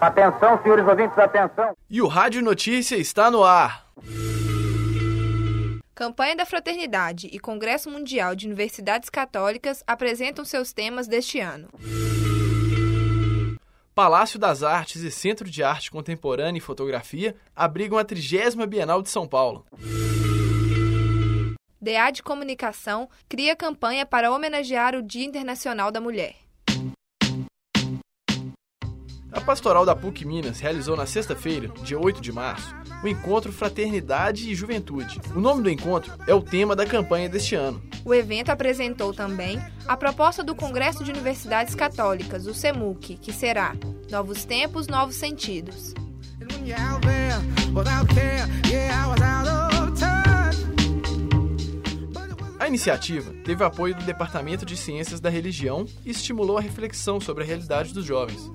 Atenção, senhores ouvintes, atenção. E o Rádio Notícia está no ar. Campanha da Fraternidade e Congresso Mundial de Universidades Católicas apresentam seus temas deste ano. Palácio das Artes e Centro de Arte Contemporânea e Fotografia abrigam a 30 Bienal de São Paulo. DA de Comunicação cria campanha para homenagear o Dia Internacional da Mulher. A Pastoral da PUC Minas realizou na sexta-feira, dia 8 de março, o encontro Fraternidade e Juventude. O nome do encontro é o tema da campanha deste ano. O evento apresentou também a proposta do Congresso de Universidades Católicas, o CEMUC, que será Novos Tempos, Novos Sentidos. A iniciativa teve apoio do Departamento de Ciências da Religião e estimulou a reflexão sobre a realidade dos jovens.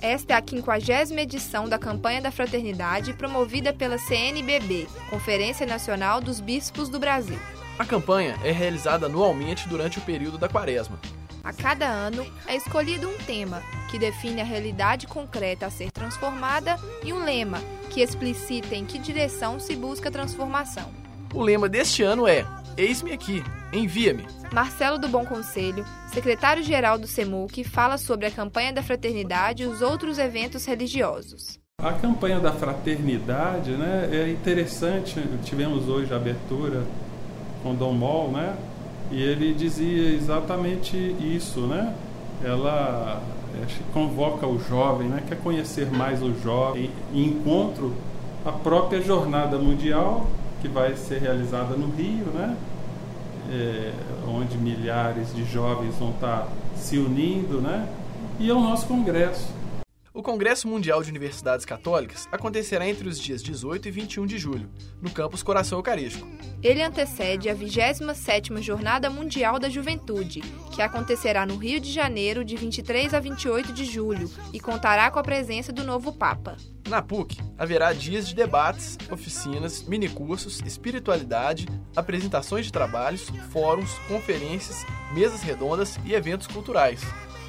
Esta é a 50 edição da Campanha da Fraternidade promovida pela CNBB, Conferência Nacional dos Bispos do Brasil. A campanha é realizada anualmente durante o período da quaresma. A cada ano é escolhido um tema que define a realidade concreta a ser transformada e um lema que explicita em que direção se busca a transformação. O lema deste ano é Eis-me aqui, envia-me. Marcelo do Bom Conselho, secretário-geral do CEMUC, fala sobre a campanha da fraternidade e os outros eventos religiosos. A campanha da fraternidade né, é interessante. Tivemos hoje a abertura com Dom Mol, né? E ele dizia exatamente isso, né? Ela convoca o jovem, né? Quer conhecer mais o jovem e encontro a própria jornada mundial que vai ser realizada no Rio, né? É, onde milhares de jovens vão estar se unindo, né? E é o nosso congresso. O Congresso Mundial de Universidades Católicas acontecerá entre os dias 18 e 21 de julho, no campus Coração Eucarístico. Ele antecede a 27ª Jornada Mundial da Juventude, que acontecerá no Rio de Janeiro de 23 a 28 de julho e contará com a presença do novo Papa. Na PUC, haverá dias de debates, oficinas, minicursos, espiritualidade, apresentações de trabalhos, fóruns, conferências, mesas redondas e eventos culturais.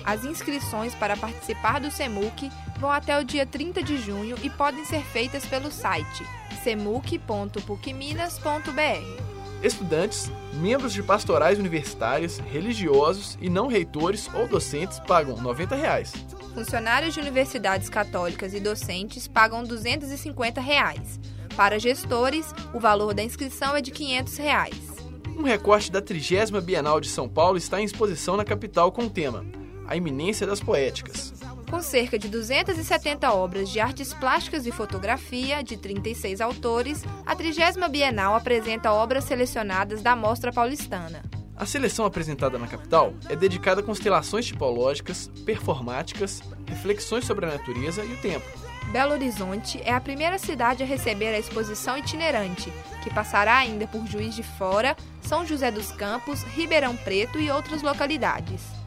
As inscrições para participar do CEMUC vão até o dia 30 de junho e podem ser feitas pelo site cemuc.pucminas.br. Estudantes, membros de pastorais universitárias, religiosos e não reitores ou docentes pagam 90 reais. Funcionários de universidades católicas e docentes pagam 250 reais. Para gestores, o valor da inscrição é de 500 reais. Um recorte da 30 Bienal de São Paulo está em exposição na capital com o tema A Iminência das Poéticas. Com cerca de 270 obras de artes plásticas e fotografia, de 36 autores, a 30 Bienal apresenta obras selecionadas da Mostra Paulistana. A seleção apresentada na capital é dedicada a constelações tipológicas, performáticas, reflexões sobre a natureza e o tempo. Belo Horizonte é a primeira cidade a receber a exposição itinerante, que passará ainda por Juiz de Fora, São José dos Campos, Ribeirão Preto e outras localidades.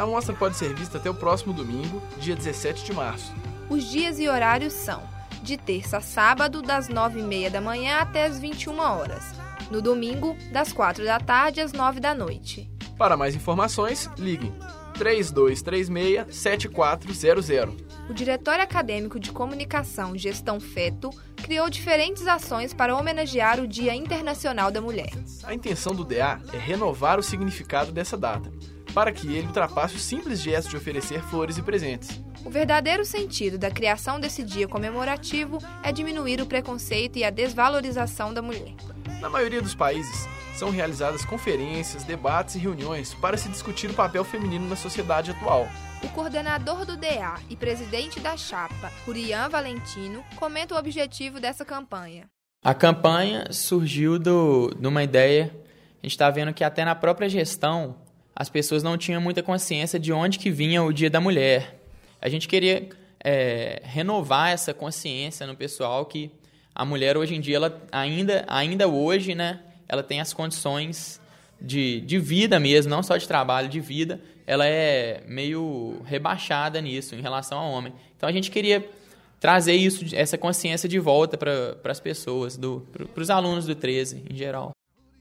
A mostra pode ser vista até o próximo domingo, dia 17 de março. Os dias e horários são de terça a sábado, das 9h30 da manhã até as 21 horas. No domingo, das 4 da tarde às 9 da noite. Para mais informações, ligue 3236-7400. O Diretório Acadêmico de Comunicação Gestão FETO criou diferentes ações para homenagear o Dia Internacional da Mulher. A intenção do DA é renovar o significado dessa data para que ele ultrapasse o simples gesto de oferecer flores e presentes. O verdadeiro sentido da criação desse dia comemorativo é diminuir o preconceito e a desvalorização da mulher. Na maioria dos países, são realizadas conferências, debates e reuniões para se discutir o papel feminino na sociedade atual. O coordenador do DA e presidente da chapa, Urian Valentino, comenta o objetivo dessa campanha. A campanha surgiu do, de uma ideia, a gente está vendo que até na própria gestão as pessoas não tinham muita consciência de onde que vinha o Dia da Mulher. A gente queria é, renovar essa consciência no pessoal que a mulher hoje em dia, ela ainda, ainda hoje, né, ela tem as condições de, de vida mesmo, não só de trabalho, de vida, ela é meio rebaixada nisso em relação ao homem. Então a gente queria trazer isso, essa consciência de volta para as pessoas, para os alunos do 13 em geral.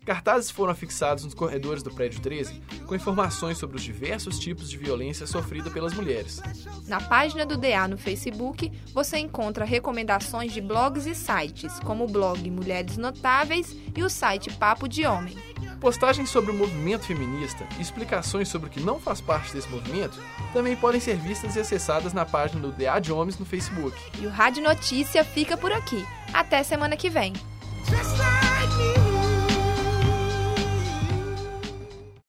Cartazes foram afixados nos corredores do prédio 13 com informações sobre os diversos tipos de violência sofrida pelas mulheres. Na página do DA no Facebook, você encontra recomendações de blogs e sites, como o blog Mulheres Notáveis e o site Papo de Homem. Postagens sobre o movimento feminista e explicações sobre o que não faz parte desse movimento também podem ser vistas e acessadas na página do DA de Homens no Facebook. E o Rádio Notícia fica por aqui. Até semana que vem. Just like